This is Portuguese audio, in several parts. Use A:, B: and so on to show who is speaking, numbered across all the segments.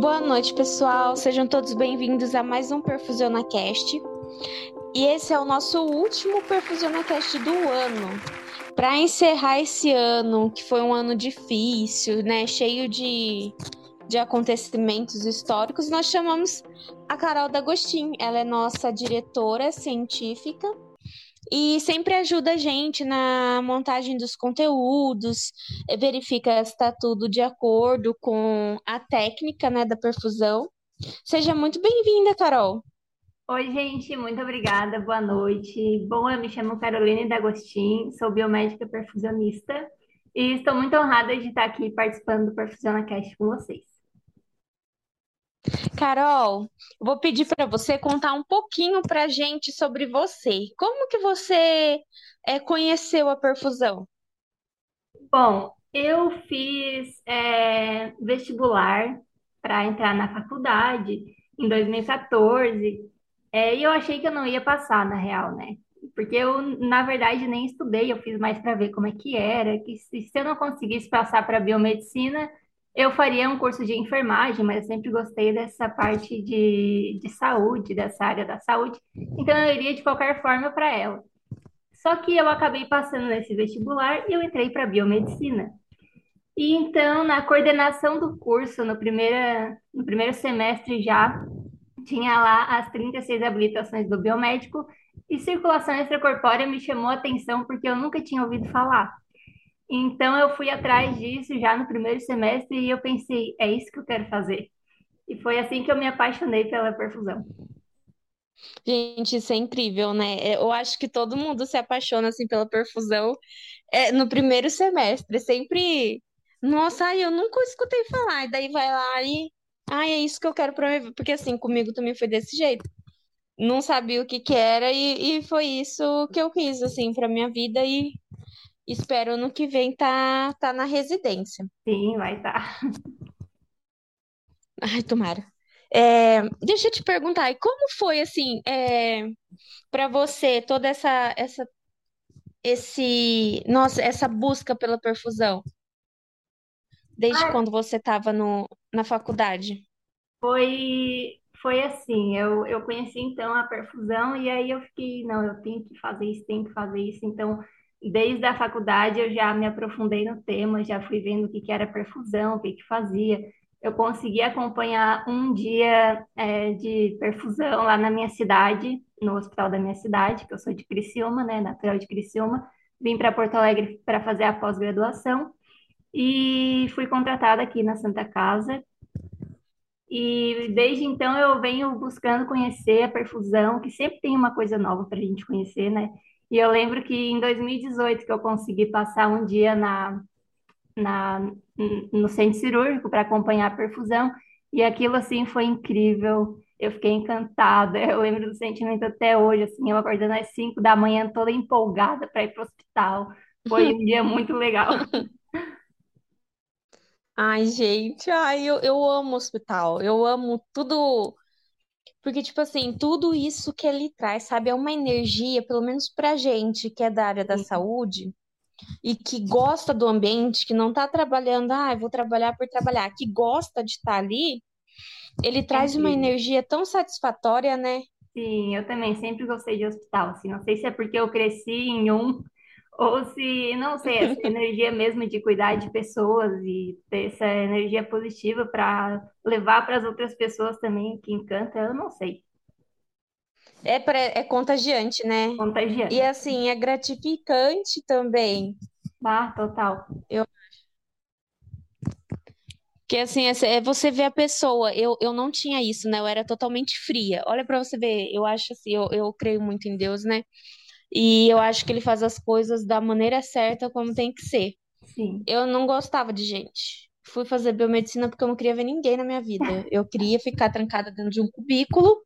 A: Boa noite, pessoal. Sejam todos bem-vindos a mais um PerfusionaCast. E esse é o nosso último PerfusionaCast do ano. Para encerrar esse ano, que foi um ano difícil, né, cheio de, de acontecimentos históricos, nós chamamos a Carol D'Agostin. Ela é nossa diretora científica e sempre ajuda a gente na montagem dos conteúdos, eh, verifica se está tudo de acordo com a técnica né, da perfusão. Seja muito bem-vinda, Carol.
B: Oi, gente, muito obrigada, boa noite. Bom, eu me chamo Caroline D'Agostin, sou biomédica perfusionista e estou muito honrada de estar aqui participando do Perfusão Cast com vocês.
A: Carol, vou pedir para você contar um pouquinho para a gente sobre você. Como que você é, conheceu a perfusão?
B: Bom, eu fiz é, vestibular para entrar na faculdade em 2014 é, e eu achei que eu não ia passar, na real, né? Porque eu, na verdade, nem estudei, eu fiz mais para ver como é que era, que se, se eu não conseguisse passar para biomedicina, eu faria um curso de enfermagem, mas eu sempre gostei dessa parte de, de saúde, dessa área da saúde, então eu iria de qualquer forma para ela. Só que eu acabei passando nesse vestibular e eu entrei para biomedicina. E então, na coordenação do curso, no, primeira, no primeiro semestre já, tinha lá as 36 habilitações do biomédico e circulação extracorpórea me chamou a atenção porque eu nunca tinha ouvido falar. Então eu fui atrás disso já no primeiro semestre e eu pensei, é isso que eu quero fazer. E foi assim que eu me apaixonei pela perfusão.
A: Gente, isso é incrível, né? É, eu acho que todo mundo se apaixona assim pela perfusão é, no primeiro semestre. Sempre, nossa, ai, eu nunca escutei falar. E daí vai lá e, ai, é isso que eu quero pra minha vida. Porque assim, comigo também foi desse jeito. Não sabia o que que era e, e foi isso que eu quis, assim, pra minha vida e Espero ano que vem tá, tá na residência.
B: Sim, vai estar. Tá.
A: Ai, tomara. É, deixa eu te perguntar, e como foi assim, é, para você toda essa essa esse, nossa, essa busca pela perfusão? Desde quando você estava no, na faculdade?
B: foi, foi assim, eu, eu conheci então a perfusão e aí eu fiquei, não, eu tenho que fazer isso, tenho que fazer isso. Então, desde a faculdade eu já me aprofundei no tema, já fui vendo o que que era perfusão, o que que fazia. Eu consegui acompanhar um dia é, de perfusão lá na minha cidade, no hospital da minha cidade, que eu sou de Criciúma, né, natural de Criciúma. Vim para Porto Alegre para fazer a pós-graduação e fui contratada aqui na Santa Casa. E desde então eu venho buscando conhecer a perfusão, que sempre tem uma coisa nova para a gente conhecer, né? E eu lembro que em 2018 que eu consegui passar um dia na, na, no centro cirúrgico para acompanhar a perfusão, e aquilo assim foi incrível. Eu fiquei encantada. Eu lembro do sentimento até hoje, assim, eu acordando às 5 da manhã toda empolgada para ir para o hospital. Foi um dia muito legal.
A: Ai, gente, ai, eu, eu amo hospital. Eu amo tudo. Porque, tipo assim, tudo isso que ele traz, sabe, é uma energia, pelo menos pra gente que é da área da saúde e que gosta do ambiente, que não tá trabalhando, ah, vou trabalhar por trabalhar, que gosta de estar ali, ele traz uma energia tão satisfatória, né?
B: Sim, eu também sempre gostei de hospital, assim, não sei se é porque eu cresci em um ou se, não sei, essa energia mesmo de cuidar de pessoas e ter essa energia positiva para levar para as outras pessoas também, que encanta, eu não sei,
A: É, pre- é contagiante, né? E
B: contagiante.
A: assim, é gratificante também.
B: Ah, total.
A: Eu, que assim, é é você vê a pessoa. Eu, eu não tinha isso, né? Eu era totalmente fria. Olha pra você ver, eu acho assim, eu, eu creio muito em Deus, né? E eu acho que ele faz as coisas da maneira certa, como tem que ser.
B: Sim.
A: Eu não gostava de gente. Fui fazer biomedicina porque eu não queria ver ninguém na minha vida. Eu queria ficar trancada dentro de um cubículo.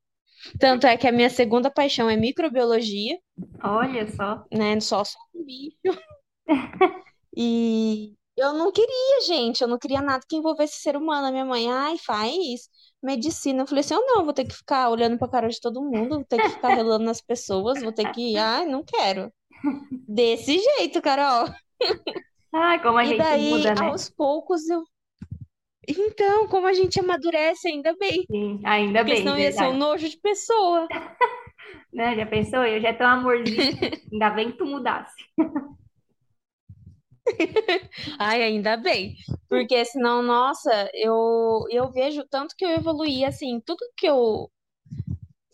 A: Tanto é que a minha segunda paixão é microbiologia,
B: Olha só.
A: né? Só só um bicho. E eu não queria, gente. Eu não queria nada que envolvesse ser humano. A minha mãe, ai, faz medicina. Eu falei assim, eu não, vou ter que ficar olhando pra cara de todo mundo, vou ter que ficar relando nas pessoas, vou ter que, ai, não quero. Desse jeito, Carol.
B: Ah, como a
A: E
B: gente
A: daí,
B: muda, né?
A: aos poucos, eu Então, como a gente amadurece, ainda bem.
B: Sim, ainda
A: Porque
B: bem,
A: senão ia ser um nojo de pessoa.
B: Né? Já pensou? Eu já um amorzinho, ainda bem que tu mudasse.
A: Ai, ainda bem. Porque senão, nossa, eu, eu vejo tanto que eu evoluí, assim, tudo que eu,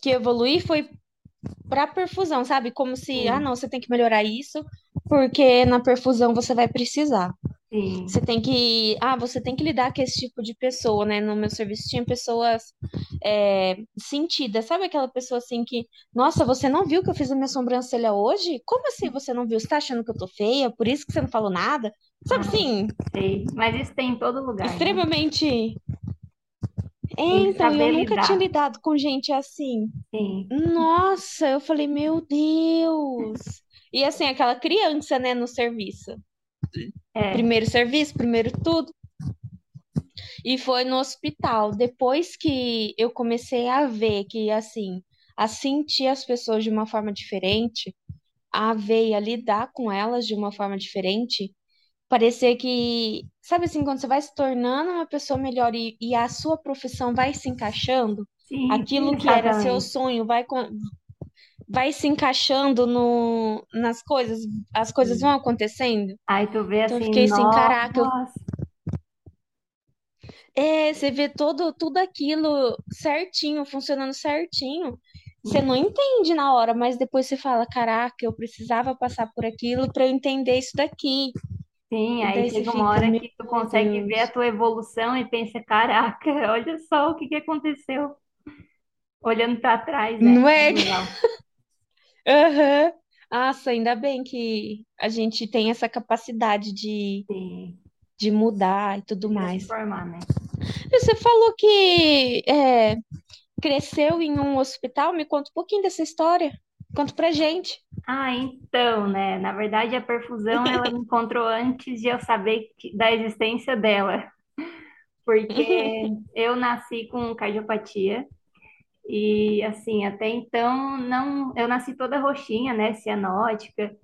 A: que eu evoluí foi pra perfusão, sabe? Como se, ah, não, você tem que melhorar isso, porque na perfusão você vai precisar. Você
B: sim.
A: tem que, ah, você tem que lidar com esse tipo de pessoa, né? No meu serviço tinha pessoas é, sentidas, sabe aquela pessoa assim que, nossa, você não viu que eu fiz a minha sobrancelha hoje? Como assim você não viu? Você tá achando que eu tô feia? Por isso que você não falou nada? Sabe
B: Ah,
A: assim,
B: sei. Mas isso tem em todo lugar, né?
A: extremamente. É,
B: que
A: então, eu nunca tinha
B: lidar.
A: lidado com gente assim.
B: Sim.
A: Nossa, eu falei, meu Deus. E assim, aquela criança, né, no serviço.
B: É,
A: Primeiro serviço, primeiro tudo. E foi no hospital. Depois que eu comecei a ver que, assim, a sentir as pessoas de uma forma diferente, a ver e a lidar com elas de uma forma diferente, parecer que, sabe assim, quando você vai se tornando uma pessoa melhor e, e a sua profissão vai se encaixando,
B: sim,
A: aquilo que era seu sonho vai, vai se encaixando no, nas coisas, as coisas vão acontecendo.
B: Aí tu vê
A: Então eu
B: assim,
A: fiquei assim, caraca, eu É, você vê todo, tudo aquilo certinho, funcionando certinho. Você não entende na hora, mas depois você fala, caraca, eu precisava passar por aquilo para eu entender isso daqui.
B: sim, aí chega uma hora que tu consegue ver a
A: Deus.
B: tua evolução e pensa, caraca, olha só o que que aconteceu. Olhando para trás, né?
A: Não
B: É
A: é?
B: legal.
A: Aham. Nossa, ainda bem que a gente tem essa capacidade de,
B: Sim,
A: de mudar e tudo mais.
B: transformar, né?
A: Você falou que é, cresceu em um hospital, me conta um pouquinho dessa história. Conta pra gente.
B: Ah, então, né? Na verdade, a perfusão ela me encontrou antes de eu saber que- da existência dela, porque eu nasci com cardiopatia e assim, até então não, eu nasci toda roxinha, né, cianótica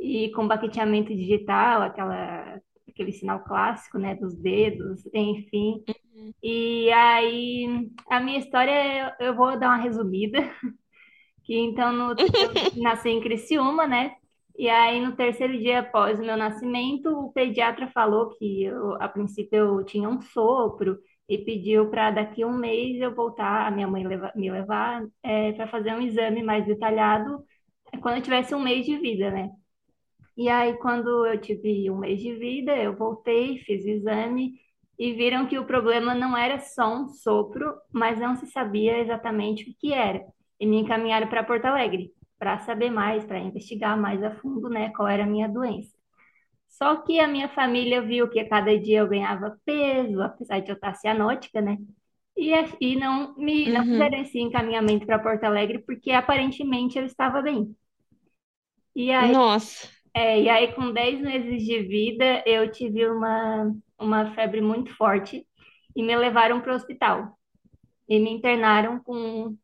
B: e com baqueteamento digital, aquela aquele sinal clássico, né, dos dedos, enfim. E aí a minha história eu eu vou dar uma resumida que então no, eu nasci em Criciúma, né? E aí no terceiro dia após o meu nascimento, o pediatra falou que eu, a princípio eu tinha um sopro e pediu para daqui a um mês eu voltar, a minha mãe me levar para fazer um exame mais detalhado é, quando eu tivesse um mês de vida, né? E aí quando eu tive um mês de vida, eu voltei, fiz o exame e viram que o problema não era só um sopro, mas não se sabia exatamente o que era e me encaminharam para Porto Alegre para saber mais, para investigar mais a fundo, né, qual era a minha doença. Só que a minha família viu que a cada dia eu ganhava peso, apesar de eu estar cianótica, né? E, e não me não
A: Uhum.
B: fizeram esse encaminhamento para Porto Alegre porque aparentemente eu estava bem. E aí,
A: Nossa.
B: é, e aí com 10 meses de vida, eu tive uma, uma febre muito forte e me levaram para o hospital. E me internaram com.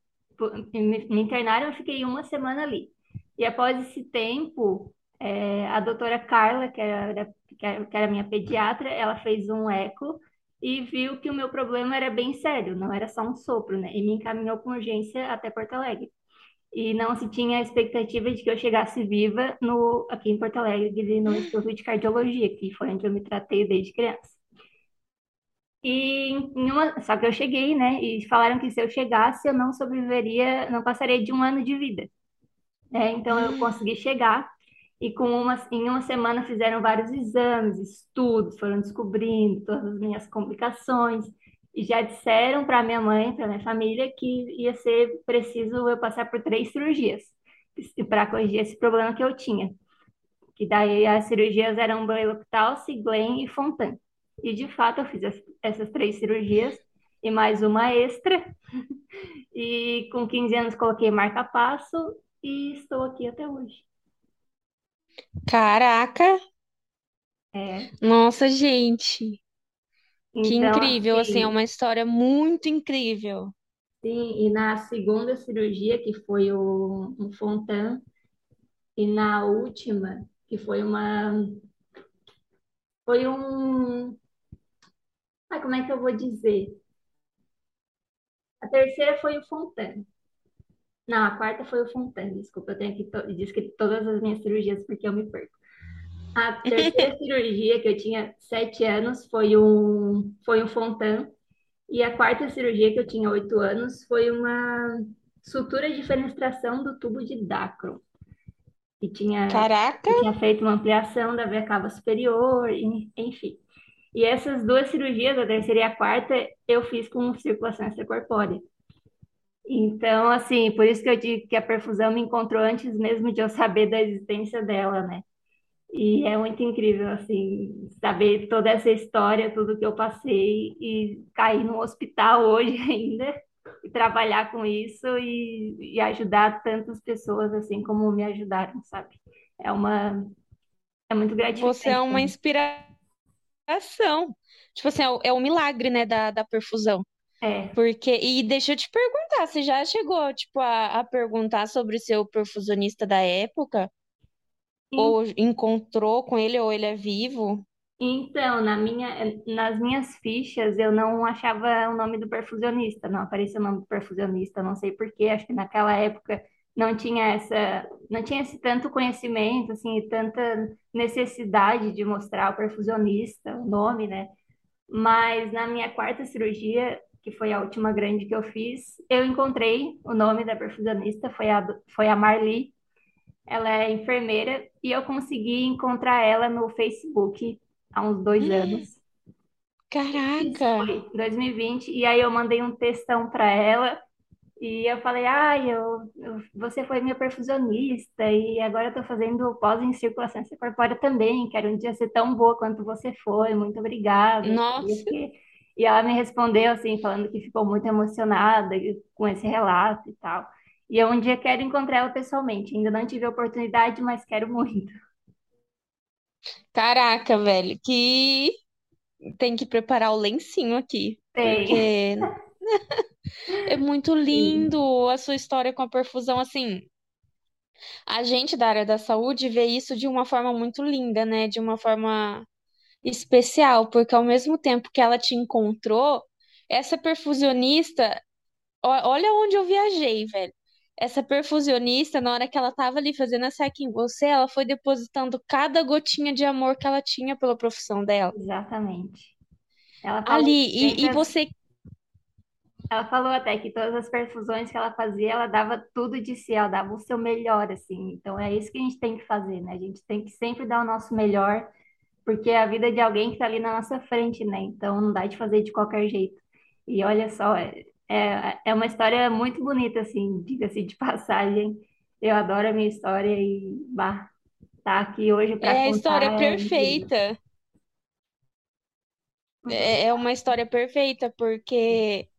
B: Me me internaram, eu fiquei uma semana ali. E após esse tempo, é, a doutora Carla, que era, que era, minha pediatra, ela fez um eco e viu que o meu problema era bem sério, não era só um sopro, né? E me encaminhou com urgência até Porto Alegre. E não se tinha a expectativa de que eu chegasse viva no, aqui em Porto Alegre, no Instituto de Cardiologia, que foi onde eu me tratei desde criança. E uma, só que eu cheguei, né? E falaram que se eu chegasse, eu não sobreviveria, não passaria de um ano de vida. né? Então eu consegui chegar e com uma, em uma semana fizeram vários exames, estudos, foram descobrindo todas as minhas complicações e já disseram para minha mãe, para minha família, que ia ser preciso eu passar por três cirurgias para corrigir esse problema que eu tinha. Que daí as cirurgias eram Bleuleptalce, Glenn e Fontan. E de fato eu fiz as- essas três cirurgias e mais uma extra. E com 15 anos coloquei marca-passo e estou aqui até hoje.
A: Caraca.
B: É,
A: Nossa, gente. Que
B: então,
A: incrível, assim, é
B: assim,
A: uma história muito incrível.
B: sim, e na segunda cirurgia, que foi o, um Fontan, e na última, que foi uma, foi um, Ah, como é que eu vou dizer? A terceira foi o Fontaine. Não, a quarta foi o Fontaine, desculpa, eu tenho aqui to descrito todas as minhas cirurgias porque eu me perco. A terceira cirurgia que eu tinha sete anos foi um, foi um Fontan. E a quarta cirurgia que eu tinha oito anos foi uma sutura de fenestração do tubo de Dacron. E tinha,
A: Caraca!
B: tinha feito uma ampliação da veia cava superior, enfim. E essas duas cirurgias, a terceira e a quarta, eu fiz com circulação extracorpórea. Então, assim, por isso que eu digo que a perfusão me encontrou antes mesmo de eu saber da existência dela, né? E é muito incrível, assim, saber toda essa história, tudo que eu passei e cair no hospital hoje ainda e trabalhar com isso e, e ajudar tantas pessoas assim como me ajudaram, sabe? É uma é muito gratificante.
A: Você é uma inspiração. Tipo assim, é o, é o milagre, né, da, da perfusão.
B: É.
A: Porque, e deixa eu te perguntar, você já chegou, tipo, a, a perguntar sobre o seu perfusionista da época? Ou encontrou com ele, ou ele é vivo?
B: Então, na minha, nas minhas fichas, eu não achava o nome do perfusionista, não aparecia o nome do perfusionista, não sei por quê, acho que naquela época não tinha essa, não tinha esse tanto conhecimento, assim, e tanta necessidade de mostrar o perfusionista, o nome, né? Mas na minha quarta cirurgia, que foi a última grande que eu fiz, eu encontrei o nome da perfusionista, foi a, foi a Marli, ela é enfermeira e eu consegui encontrar ela no Facebook há uns dois anos. Isso
A: Caraca!
B: foi 2020. E aí eu mandei um textão para ela e eu falei, ah, eu, eu- você foi minha perfusionista e agora eu tô fazendo pós em circulação corpórea também. Quero um dia ser tão boa quanto você foi. Muito obrigada.
A: Nossa!
B: E ela me respondeu assim, falando que ficou muito emocionada com esse relato e tal. E eu um dia quero encontrar ela pessoalmente. Ainda não tive a oportunidade, mas quero muito.
A: Caraca, velho, que tem que preparar o lencinho aqui,
B: Tem.
A: porque é muito
B: Sim.
A: lindo a sua história com a perfusão. Assim, a gente da área da saúde vê isso de uma forma muito linda, né? De uma forma especial, porque ao mesmo tempo que ela te encontrou, essa perfusionista, olha onde eu viajei, velho. Essa perfusionista, na hora que ela tava ali fazendo a seca em você, ela foi depositando cada gotinha de amor que ela tinha pela profissão dela.
B: Exatamente. Ela falou
A: Ali, e, e você
B: ela falou até que todas as perfusões que ela fazia, ela dava tudo de si, ela dava o seu melhor, assim. Então é isso que a gente tem que fazer, né? A gente tem que sempre dar o nosso melhor, porque é a vida de alguém que está ali na nossa frente, né? Então não dá de fazer de qualquer jeito. E olha só, é, é, é uma história muito bonita, assim, diga-se de passagem. Eu adoro a minha história e, bah, tá aqui hoje para
A: É a história
B: contar é
A: perfeita. É é uma história perfeita, porque,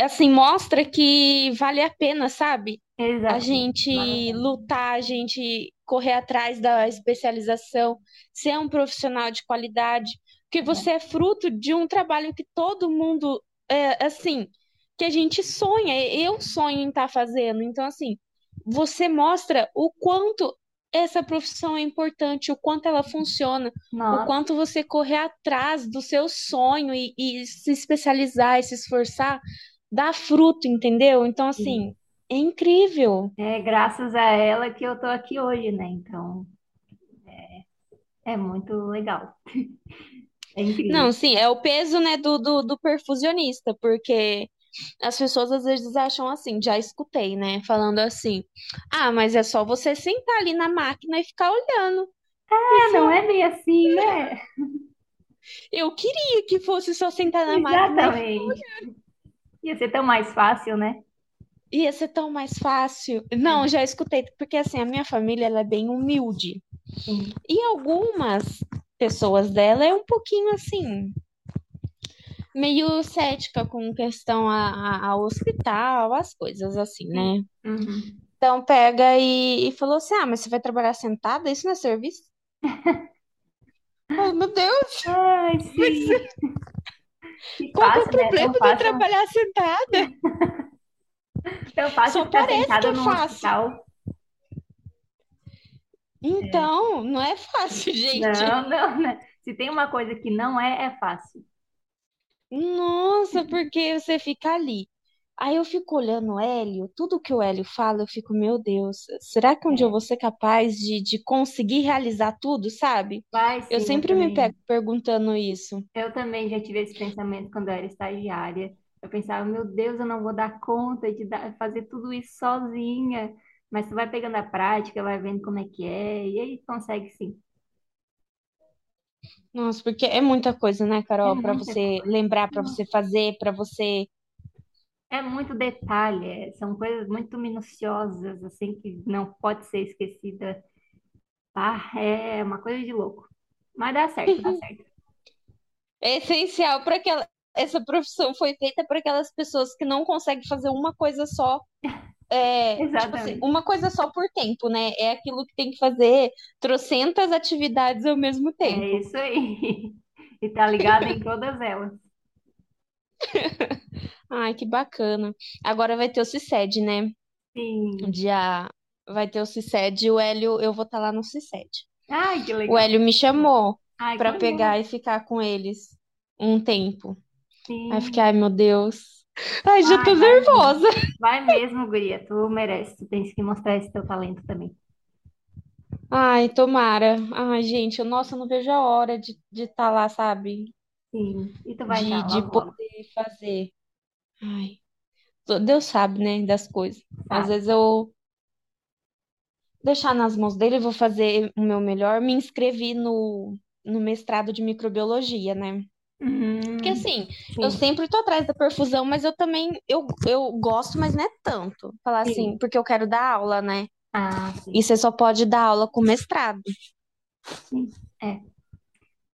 A: assim, mostra que vale a pena, sabe?
B: Vale a
A: gente lutar, a gente correr atrás da especialização, ser um profissional de qualidade, porque você é fruto de um trabalho que todo mundo, é, assim, que a gente sonha, eu sonho em estar fazendo. Então, assim, você mostra o quanto essa profissão é importante, o quanto ela funciona, o
B: Nossa,
A: quanto você correr atrás do seu sonho e, e se especializar e se esforçar, dá fruto, entendeu? Então,
B: sim.
A: assim, é incrível.
B: É graças a ela que eu tô aqui hoje, né? Então, é muito legal. É
A: Não, sim, é o peso, né, do, do, do perfusionista, porque as pessoas às vezes acham assim, já escutei, né, falando assim, ah, mas é só você sentar ali na máquina e ficar olhando.
B: É, não é bem assim, né?
A: eu queria que fosse só sentar na máquina e ficar.
B: Exatamente. Ia ser tão mais fácil, né?
A: Ia ser tão mais fácil. Não, já escutei, porque assim, a minha família, ela é bem humilde.
B: Sim.
A: E algumas pessoas dela é um pouquinho assim, meio cética com questão a, ao hospital, as coisas assim,
B: Sim.
A: né?
B: Uhum.
A: Então pega e, e falou assim: Ah, mas você vai trabalhar sentada? Isso não é serviço? Oh, meu Deus,
B: Ai, sim. Que
A: qual é o
B: né?
A: problema
B: Tão
A: de eu trabalhar sentada?
B: tão fácil
A: Só
B: ficar
A: parece que
B: sentada
A: é fácil.
B: hospital. É.
A: Então, não é fácil, gente.
B: Não, não, né? Se tem uma coisa que não é, é fácil.
A: Nossa, porque você fica ali. Aí eu fico olhando o Hélio, tudo que o Hélio fala, eu fico, meu Deus, será que um dia eu
B: É,
A: vou ser capaz de, de conseguir realizar tudo, sabe?
B: vai
A: Eu
B: sim, eu
A: sempre me pego perguntando isso.
B: Eu também já tive esse pensamento quando eu era estagiária. Eu pensava, meu Deus, eu não vou dar conta de dar- fazer tudo isso sozinha. Mas tu vai pegando a prática, vai vendo como é que é, e aí consegue sim.
A: Nossa, porque é muita coisa, né,
B: É
A: Carol, Pra
B: muita
A: você
B: coisa.
A: lembrar, pra você fazer, pra você.
B: É muito detalhe, é- são coisas muito minuciosas, assim, que não pode ser esquecida. Ah, é uma coisa de louco. Mas dá certo, dá certo.
A: É essencial para aquela. Essa profissão foi feita para aquelas pessoas que não conseguem fazer uma coisa só, é, tipo assim,
B: Exatamente.
A: uma coisa só por tempo, né? É aquilo que tem que fazer trocentas atividades ao mesmo
B: É
A: tempo.
B: isso aí. E tá ligado em todas elas.
A: Ai, que bacana. Agora vai ter o CICED, né?
B: Sim.
A: dia vai ter o CICED e o Hélio, eu vou estar lá no CICED.
B: Ai, que
A: O
B: legal.
A: Hélio me chamou para
B: legal.
A: pegar e ficar com eles um tempo. Aí eu fiquei,
B: Sim.
A: ai meu Deus. Ai, já tô
B: Ai, mesmo.
A: nervosa.
B: Vai mesmo, guria. Tu merece. Tu tens que mostrar esse teu talento também.
A: Ai, tomara. Ai, gente, eu, nossa, eu não vejo a hora de de estar lá, sabe?
B: Sim. E tu vai
A: De, de poder fazer. Ai, Deus sabe, né, das coisas. Às vezes eu deixar nas mãos dele, eu vou fazer o meu melhor. Me inscrevi no, no mestrado de microbiologia, né? Porque
B: Uhum.
A: assim, eu
B: Sim.
A: sempre tô atrás da perfusão, mas eu também eu, eu gosto, mas não é tanto. Falar assim,
B: Sim.
A: porque eu quero dar aula, né?
B: Ah,
A: E
B: sim.
A: você só pode dar aula com mestrado.
B: Sim. É.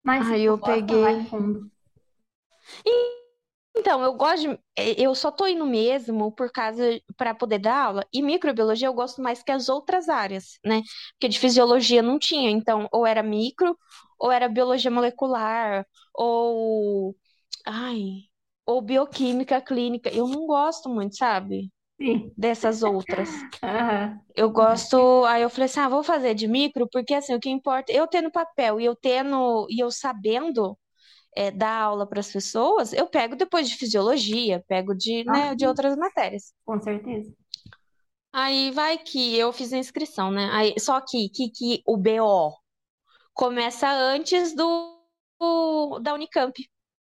B: Mas tu
A: eu peguei. Então, eu gosto de, eh, eu só tô indo mesmo por causa para poder dar aula. E microbiologia eu gosto mais que as outras áreas, né? Porque de fisiologia não tinha, então ou era micro, ou era biologia molecular, ou ai, ou bioquímica clínica. Eu não gosto muito, sabe?
B: Sim.
A: Dessas outras.
B: Aham.
A: Eu gosto, aí eu falei assim, ah, vou fazer de micro, porque assim, o que importa, eu tendo papel e eu tendo e eu sabendo é, dar aula para as pessoas, eu pego depois de fisiologia, pego de,
B: Ah,
A: né, de outras matérias.
B: com certeza.
A: Aí vai que eu fiz a inscrição, né? Aí, só que, que, que o BO começa antes do, do- da Unicamp,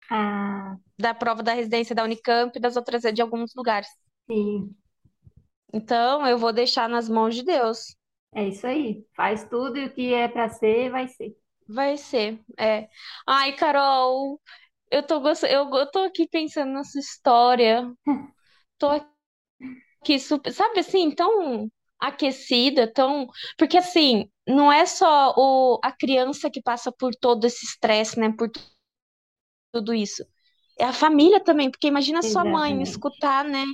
B: Ah,
A: da prova da residência da Unicamp e das outras de alguns lugares.
B: sim.
A: Então, eu vou deixar nas mãos de Deus.
B: É isso aí. Faz tudo e o que é pra ser, vai ser.
A: Vai ser, é. Ai, Carol, eu tô gost... eu, eu tô aqui pensando nessa história. Tô que super, sabe assim, tão aquecida, tão, porque assim, não é só o a criança que passa por todo esse estresse, né, por tudo isso. É a família também, porque imagina sua mãe
B: Exatamente.
A: escutar, né,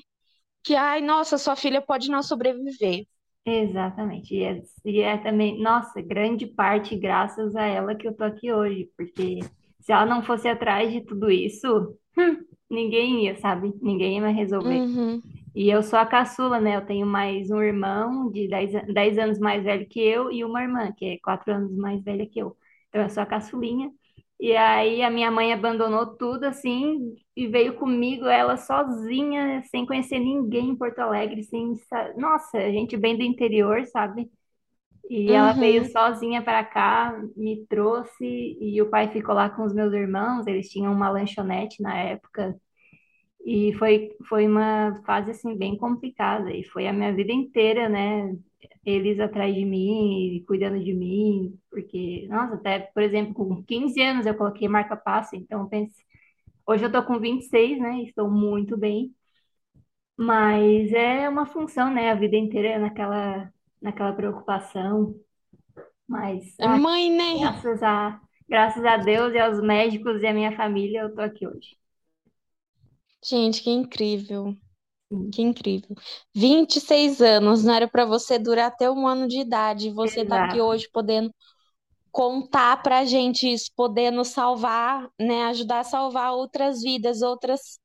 A: que ai, nossa, sua filha pode não sobreviver.
B: Exatamente. E é, e é também, nossa, grande parte graças a ela que eu tô aqui hoje, porque se ela não fosse atrás de tudo isso, hum, ninguém ia, sabe? Ninguém ia resolver.
A: Uhum,
B: E eu sou a caçula, né? Eu tenho mais um irmão de dez an- 10 anos mais velho que eu e uma irmã, que é 4 anos mais velha que eu. Então eu sou a caçulinha. E aí a minha mãe abandonou tudo assim e veio comigo, ela sozinha, sem conhecer ninguém em Porto Alegre, sem, sa- nossa, gente bem do interior, sabe? E ela veio
A: uhum.
B: sozinha para cá, me trouxe e o pai ficou lá com os meus irmãos, eles tinham uma lanchonete na época e foi, foi uma fase, assim, bem complicada. E foi a minha vida inteira, né? Eles atrás de mim, cuidando de mim. Porque, nossa, até, por exemplo, com 15 anos eu coloquei marca-passo. Então, eu pense, hoje eu tô com 26, né? Estou muito bem. Mas é uma função, né? A vida inteira naquela, naquela preocupação. Mas,
A: É mãe, né?
B: graças a, graças a Deus e aos médicos e à minha família, eu tô aqui hoje.
A: Gente, que incrível. Que incrível. 26 anos, não era para você durar até um ano de idade. Você tá aqui
B: exato.
A: hoje podendo contar pra gente isso, podendo salvar, né, ajudar a salvar outras vidas, outras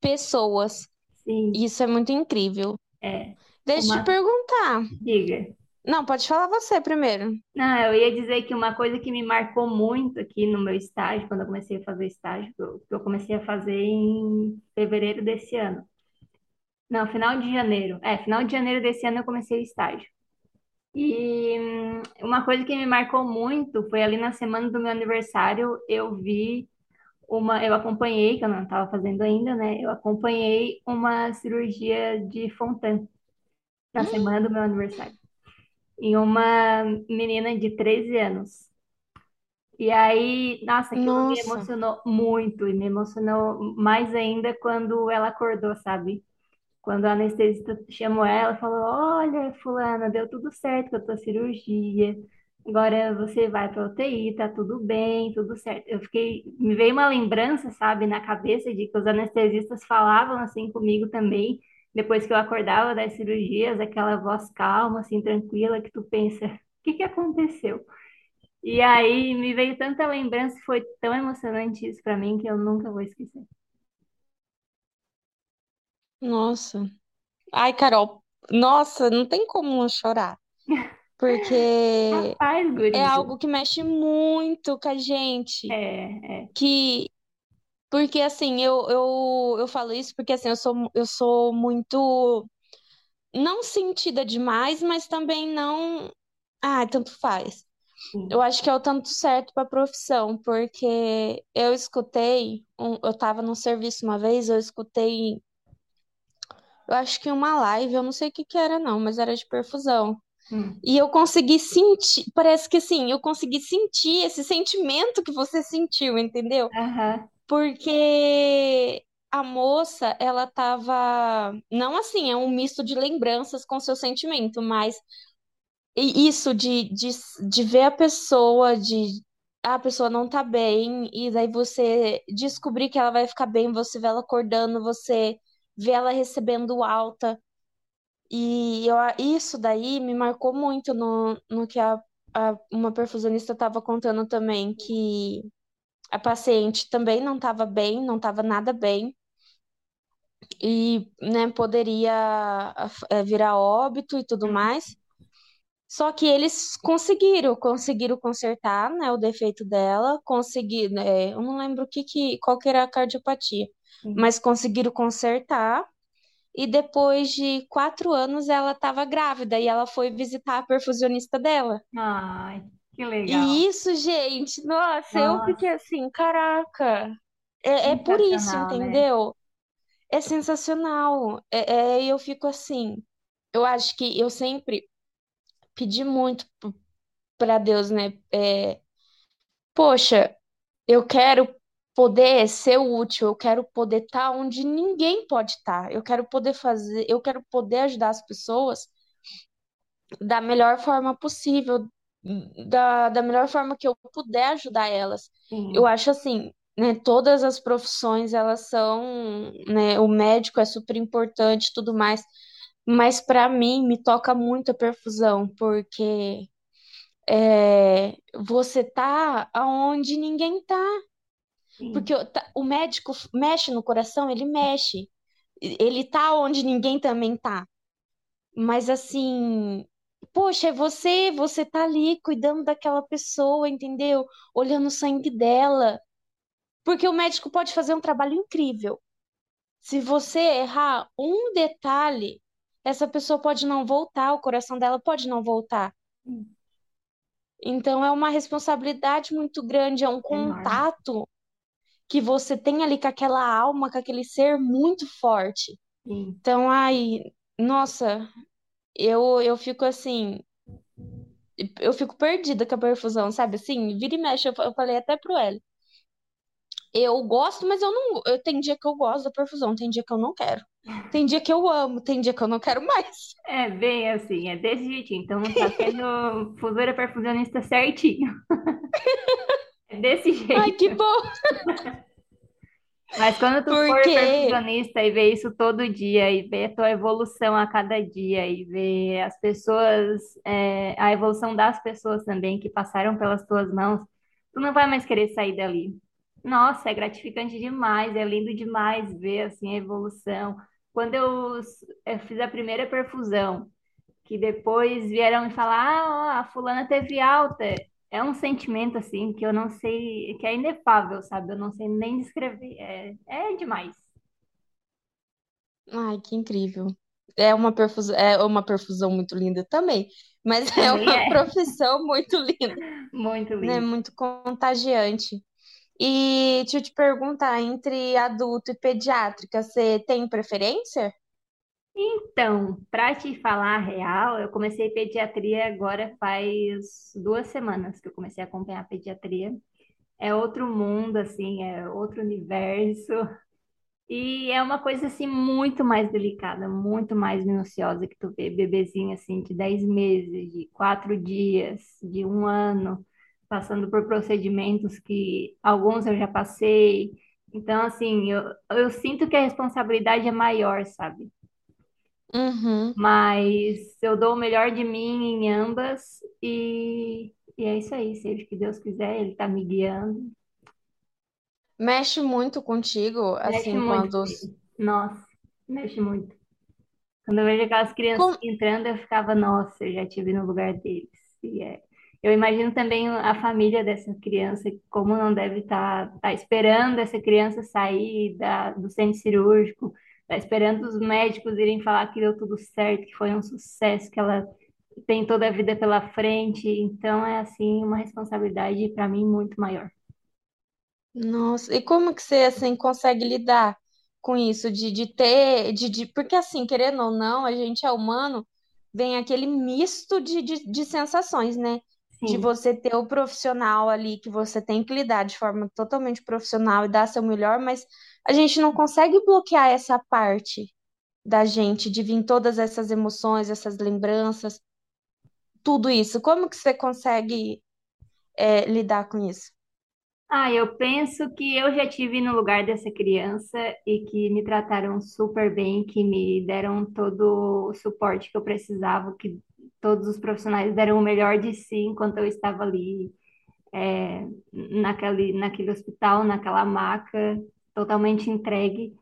A: pessoas.
B: Sim,
A: Isso é muito incrível.
B: é.
A: Deixa eu te
B: Uma
A: perguntar,
B: Diga.
A: Não, pode falar você primeiro.
B: Não, eu ia dizer que uma coisa que me marcou muito aqui no meu estágio, quando eu comecei a fazer estágio, que eu, que eu comecei a fazer em fevereiro desse ano. Não, final de janeiro. É, final de janeiro desse ano eu comecei o estágio. E hum, uma coisa que me marcou muito foi ali na semana do meu aniversário, eu vi uma, eu acompanhei, que eu não estava fazendo ainda, né? Eu acompanhei uma cirurgia de Fontan na semana do meu aniversário. Em uma menina de 13 anos. E aí, nossa, aquilo me
A: Nossa,
B: emocionou muito, e me emocionou mais ainda quando ela acordou, sabe? Quando a anestesista chamou ela, falou: Olha, fulana, deu tudo certo com a tua cirurgia. Agora você vai para UTI, tá tudo bem, tudo certo. Eu fiquei, me veio uma lembrança, sabe, na cabeça de que os anestesistas falavam assim comigo também, depois que eu acordava das cirurgias, aquela voz calma, assim, tranquila, que tu pensa: O que que aconteceu? E aí me veio tanta lembrança, foi tão emocionante isso para mim que eu nunca vou esquecer.
A: Nossa. Ai, Carol, nossa, não tem como não chorar, porque
B: Rapaz,
A: é algo que mexe muito com a gente,
B: É, é,
A: que porque assim, eu, eu, eu falo isso porque assim, eu sou eu sou muito não sentida demais, mas também não, ah, tanto faz. Eu
B: sim.
A: acho que é o tanto certo para a profissão, porque eu escutei, um- eu estava no serviço uma vez, eu escutei, eu acho que uma live, eu não sei o que que era não, mas era de perfusão.
B: Hum.
A: E eu consegui sentir, parece que assim, eu consegui sentir esse sentimento que você sentiu, entendeu?
B: Aham,
A: Porque a moça, ela tava, não assim, é um misto de lembranças com seu sentimento, mas isso de, de, de ver a pessoa, de ah, a pessoa não tá bem, e daí você descobrir que ela vai ficar bem, você vê ela acordando, você vê ela recebendo alta. E eu, isso daí me marcou muito no, no que a, a- uma perfusionista estava contando também, que a paciente também não estava bem, não estava nada bem, e né, poderia eh, virar óbito e tudo mais. Só que eles conseguiram, conseguiram consertar, né, o defeito dela, conseguir, né, eu não lembro o que que, qual que era a cardiopatia,
B: sim.
A: mas conseguiram consertar. E depois de quatro anos ela estava grávida e ela foi visitar a perfusionista dela.
B: Ai, que legal.
A: E isso, gente, nossa, eu
B: Nossa,
A: fiquei assim, caraca, é, é por isso,
B: né?
A: entendeu? É sensacional. É, é, eu fico assim, eu acho que eu sempre pedi muito para Deus, né? É, poxa, eu quero poder ser útil, eu quero poder estar onde ninguém pode estar. Eu quero poder fazer, eu quero poder ajudar as pessoas da melhor forma possível, da, da melhor forma que eu puder ajudar elas. Eu acho assim, né, todas as profissões, elas são, né, o médico é super importante e tudo mais, mas para mim me toca muito a perfusão, porque é, você tá aonde ninguém tá.
B: Sim,
A: Porque o, o médico mexe no coração, ele mexe. Ele tá onde ninguém também tá. Mas assim, poxa, é você, você tá ali cuidando daquela pessoa, entendeu? Olhando o sangue dela. Porque o médico pode fazer um trabalho incrível. Se você errar um detalhe, essa pessoa pode não voltar, o coração dela pode não voltar. Então é uma responsabilidade muito grande, é um
B: Enorme.
A: contato que você tem ali com aquela alma, com aquele ser muito forte.
B: Sim.
A: Então, ai, nossa, eu, eu fico assim, eu fico perdida com a perfusão, sabe? Assim, vira e mexe, eu, eu falei até pro Hélio. Eu gosto, mas eu não. Eu, tem dia que eu gosto da perfusão, tem dia que eu não quero. Tem dia que eu amo, tem dia que eu não quero mais.
B: É bem assim, é desse jeitinho. Então tá sendo fusora perfusionista certinho. É desse
A: Ai, que
B: jeito.
A: bom!
B: Mas quando tu for
A: Porque.
B: perfusionista e ver isso todo dia, e ver a tua evolução a cada dia, e ver as pessoas, é, a evolução das pessoas também que passaram pelas tuas mãos, tu não vai mais querer sair dali. Nossa, é gratificante demais, é lindo demais ver assim a evolução. Quando eu, eu fiz a primeira perfusão, que depois vieram me falar, ah, ó, a fulana teve alta. É um sentimento, assim, que eu não sei, que é inefável, sabe? Eu não sei nem descrever. É, é demais.
A: Ai, que incrível. É uma perfusão, é uma perfusão muito linda também, mas é
B: Também
A: uma
B: é
A: profissão muito linda,
B: muito
A: né?
B: lindo.
A: Muito contagiante. E deixa eu te perguntar, entre adulto e pediátrica, você tem preferência?
B: Então, para te falar a real, eu comecei pediatria agora faz duas semanas que eu comecei a acompanhar pediatria. É outro mundo, assim, é outro universo. E é uma coisa, assim, muito mais delicada, muito mais minuciosa que tu vê bebezinho, assim, de 10 meses, de 4 dias, de um ano, passando por procedimentos que alguns eu já passei. Então, assim, eu, eu sinto que a responsabilidade é maior, sabe?
A: Uhum.
B: Mas eu dou o melhor de mim em ambas e, e é isso aí. Seja o que Deus quiser, Ele tá me guiando.
A: Mexe muito contigo,
B: Mexe
A: assim,
B: muito
A: quando.
B: comigo. Nossa, mexe muito. Quando eu vejo aquelas crianças
A: Com...
B: entrando, eu ficava, nossa, eu já estive no lugar deles. E é. Eu imagino também a família dessa criança, como não deve estar tá, tá esperando essa criança sair da, do centro cirúrgico, tá esperando os médicos irem falar que deu tudo certo, que foi um sucesso, que ela tem toda a vida pela frente. Então é assim uma responsabilidade para mim muito maior.
A: Nossa, e como que você, assim, consegue lidar com isso, de, de ter, de, de... Porque, assim, querendo ou não, a gente é humano, vem aquele misto de, de, de sensações, né? De
B: Sim.
A: você ter o profissional ali, que você tem que lidar de forma totalmente profissional e dar seu melhor, mas a gente não consegue bloquear essa parte da gente, de vir todas essas emoções, essas lembranças, tudo isso. Como que você consegue, é, lidar com isso?
B: Ah, eu penso que eu já tive no lugar dessa criança e que me trataram super bem, que me deram todo o suporte que eu precisava, que todos os profissionais deram o melhor de si enquanto eu estava ali, é, naquele, naquele hospital, naquela maca, totalmente entregue.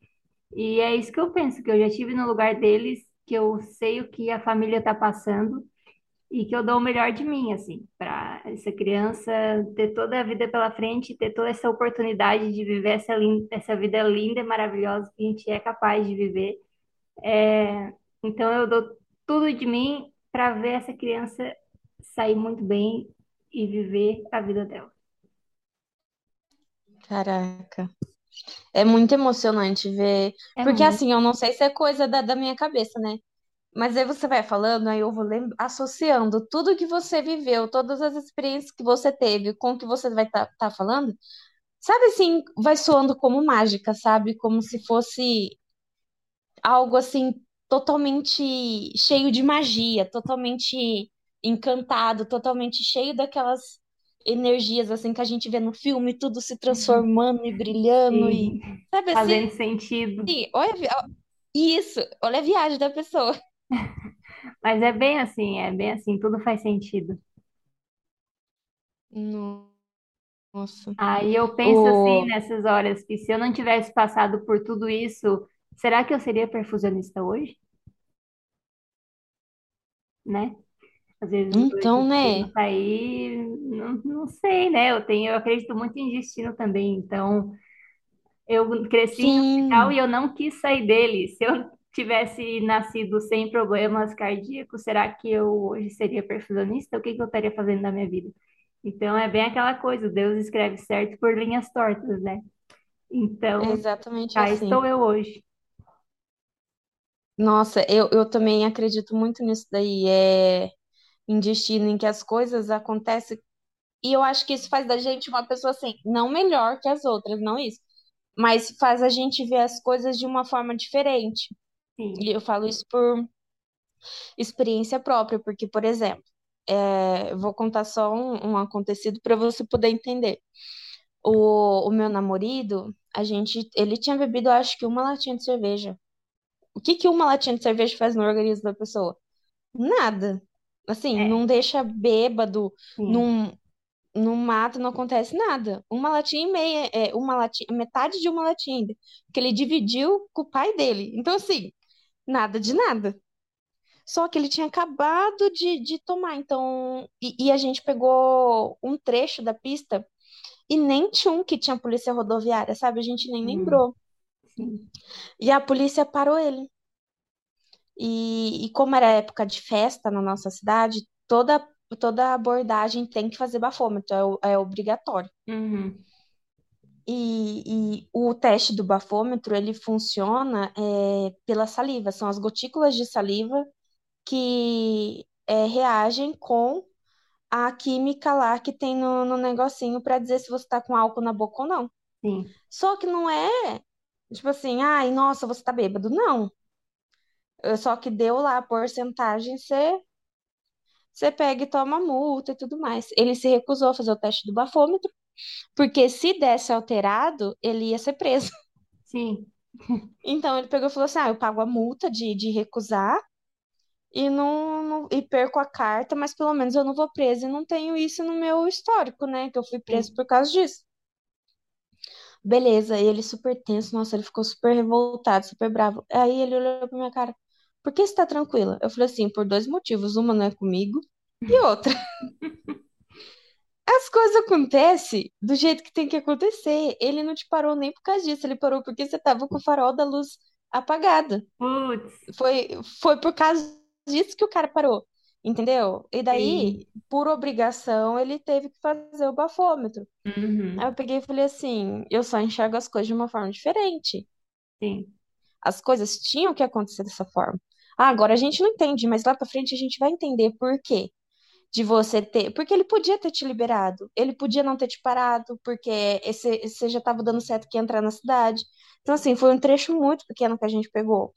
B: E é isso que eu penso, que eu já tive no lugar deles, que eu sei o que a família está passando e que eu dou o melhor de mim, assim, para essa criança ter toda a vida pela frente, ter toda essa oportunidade de viver essa, essa vida linda e maravilhosa que a gente é capaz de viver. É, então eu dou tudo de mim para ver essa criança sair muito bem e viver a vida dela.
A: Caraca. É muito emocionante ver.
B: É
A: Porque
B: muito.
A: assim, eu não sei se é coisa da, da minha cabeça, né? Mas aí você vai falando, aí eu vou associando tudo que você viveu, todas as experiências que você teve com o que você vai estar falando. Sabe assim, vai soando como mágica, sabe? Como se fosse algo assim totalmente cheio de magia, totalmente encantado, totalmente cheio daquelas energias assim que a gente vê no filme, tudo se transformando e brilhando e
B: Sim,
A: sabe assim?
B: fazendo sentido.
A: Olha, a vi- ó, isso, olha a viagem da pessoa.
B: Mas é bem assim, é bem assim, tudo faz sentido.
A: Nossa.
B: Aí eu penso assim nessas horas que se eu não tivesse passado por tudo isso, será que eu seria perfusionista hoje? Né? Às vezes
A: Então, né?
B: aí, não, não sei, né? Eu tenho, eu acredito muito em destino também. Então, eu cresci em hospital
A: Sim,
B: e eu não quis sair dele. Se eu tivesse nascido sem problemas cardíacos, será que eu hoje seria perfusionista? O que que eu estaria fazendo na minha vida? Então, é bem aquela coisa, Deus escreve certo por linhas tortas, né?
A: é
B: Então,
A: exatamente
B: cá estou
A: assim.
B: eu hoje.
A: Nossa, eu, eu também acredito muito nisso daí, é em destino, em que as coisas acontecem, e eu acho que isso faz da gente uma pessoa assim, não melhor que as outras, não isso, mas faz a gente ver as coisas de uma forma diferente.
B: Sim.
A: E eu falo isso por experiência própria, porque, por exemplo, é, vou contar só um, um acontecido para você poder entender. O, o meu namorado, a gente, ele tinha bebido, acho que uma latinha de cerveja. O que que uma latinha de cerveja faz no organismo da pessoa? Nada. Assim,
B: É,
A: não deixa bêbado,
B: sim.
A: não, não mata, não acontece nada. Uma latinha e meia, é, uma latinha, metade de uma latinha ainda, que ele dividiu com o pai dele. Então, assim, nada de nada. Só que ele tinha acabado de, de tomar, então. E, e a gente pegou um trecho da pista e nem tinha um que tinha polícia rodoviária, sabe? A gente nem
B: Hum,
A: lembrou.
B: sim.
A: E a polícia parou ele. E, e como era época de festa na nossa cidade, toda, toda abordagem tem que fazer bafômetro, é, é obrigatório.
B: Uhum.
A: E, e o teste do bafômetro, ele funciona é, pela saliva, são as gotículas de saliva que é, reagem com a química lá que tem no, no negocinho para dizer se você tá com álcool na boca ou não.
B: Sim.
A: Só que não é, tipo assim, ai, nossa, você tá bêbado. Não. Só que deu lá a porcentagem, você, você pega e toma multa e tudo mais. Ele se recusou a fazer o teste do bafômetro, porque se desse alterado, ele ia ser preso.
B: Sim.
A: Então ele pegou e falou assim: ah, eu pago a multa de, de recusar e não, não- e perco a carta, mas pelo menos eu não vou preso e não tenho isso no meu histórico, né? Que eu fui preso
B: Sim.
A: por causa disso. Beleza, e ele super tenso, nossa, ele ficou super revoltado, super bravo. Aí ele olhou pra minha cara, por que você tá tranquila? Eu falei assim, por dois motivos, uma não é comigo, e outra, as coisas acontecem do jeito que tem que acontecer. Ele não te parou nem por causa disso, ele parou porque você tava com o farol da luz apagado.
B: Putz,
A: Foi, foi por causa disso que o cara parou, entendeu? E
B: sim.
A: daí, por obrigação, ele teve que fazer o bafômetro. Aí
B: Uhum.
A: eu peguei e falei assim, eu só enxergo as coisas de uma forma diferente.
B: Sim.
A: As coisas tinham que acontecer dessa forma. Ah, agora a gente não entende, mas lá pra frente a gente vai entender por quê de você ter. Porque ele podia ter te liberado, ele podia não ter te parado, porque esse, você já estava dando certo que ia entrar na cidade. Então, assim, foi um trecho muito pequeno que a gente pegou.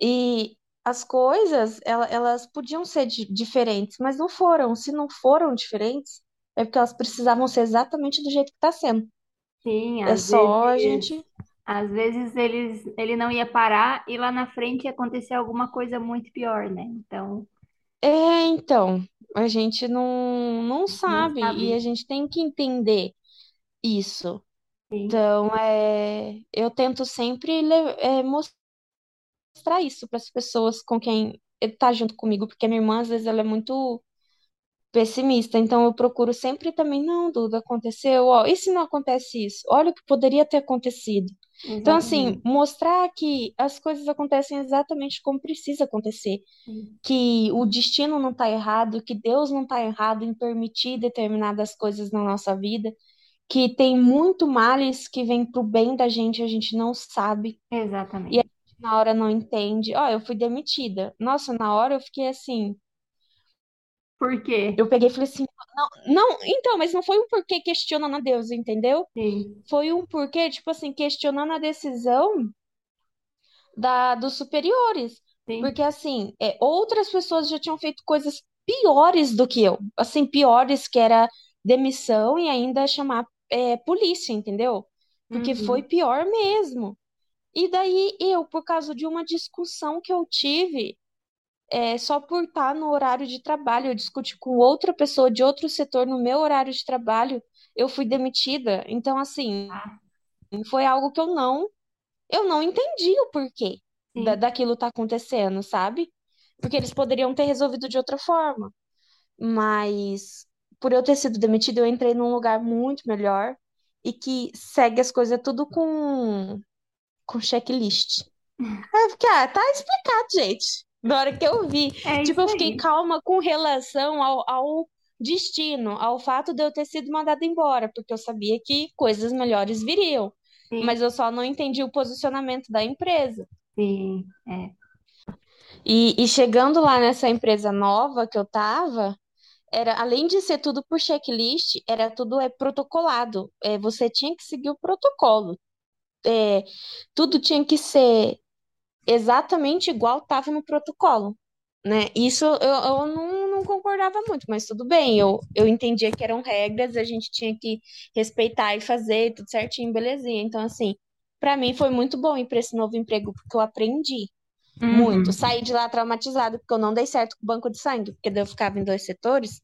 A: E as coisas, ela- elas podiam ser di- diferentes, mas não foram. Se não foram diferentes, é porque elas precisavam ser exatamente do jeito que tá sendo.
B: Sim,
A: É só a
B: vezes,
A: gente.
B: Às vezes eles, ele não ia parar e lá na frente ia acontecer alguma coisa muito pior, né? Então,
A: É, então, a gente não, não
B: não
A: sabe e a
B: sabe.
A: gente tem que entender isso.
B: Sim,
A: Então, é, eu tento sempre é, mostrar isso para as pessoas com quem está junto comigo, porque a minha irmã, às vezes, ela é muito pessimista, então eu procuro sempre também, não, Duda, aconteceu, ó, e se não acontece isso? Olha o que poderia ter acontecido. Então, assim,
B: exatamente.
A: mostrar que as coisas acontecem exatamente como precisa acontecer,
B: Sim,
A: que o destino não está errado, que Deus não está errado em permitir determinadas coisas na nossa vida, que tem muito males que vem pro bem da gente, a gente não sabe, e a
B: exatamente.
A: gente na hora não entende. Ó, eu fui demitida. Nossa, na hora eu fiquei assim,
B: Por quê?
A: eu peguei e falei assim, não, não, então, mas não foi um porquê questionando a Deus, entendeu?
B: Sim,
A: Foi um porquê, tipo assim, questionando a decisão da, dos superiores.
B: sim.
A: Porque, assim, é, outras pessoas já tinham feito coisas piores do que eu. Assim, piores, que era demissão e ainda chamar, é, polícia, entendeu? Porque foi
B: Uhum.
A: pior mesmo. E daí eu, por causa de uma discussão que eu tive, é, só por estar no horário de trabalho, eu discuti com outra pessoa de outro setor no meu horário de trabalho, eu fui demitida. Então, assim,
B: Ah,
A: foi algo que eu não, eu não entendi o porquê da, daquilo tá acontecendo, sabe? Porque eles poderiam ter resolvido de outra forma. Mas por eu ter sido demitida, eu entrei num lugar muito melhor e que segue as coisas tudo com, com checklist. Aí eu fiquei, ah, tá explicado, gente. Na hora que eu vi,
B: é
A: tipo, eu fiquei
B: aí.
A: calma com relação ao, ao destino, ao fato de eu ter sido mandada embora, porque eu sabia que coisas melhores viriam.
B: Sim,
A: Mas eu só não entendi o posicionamento da empresa.
B: sim, é.
A: E, e chegando lá nessa empresa nova que eu tava, era, além de ser tudo por checklist, era tudo é protocolado. É, você tinha que seguir o protocolo. É, tudo tinha que ser exatamente igual estava no protocolo, né? Isso eu, eu não, não concordava muito, mas tudo bem. Eu, eu entendia que eram regras, a gente tinha que respeitar e fazer tudo certinho, belezinha. Então, assim, para mim foi muito bom ir para esse novo emprego, porque eu aprendi muito.
B: Uhum.
A: Saí de lá traumatizada, porque eu não dei certo com o banco de sangue, porque eu ficava em dois setores.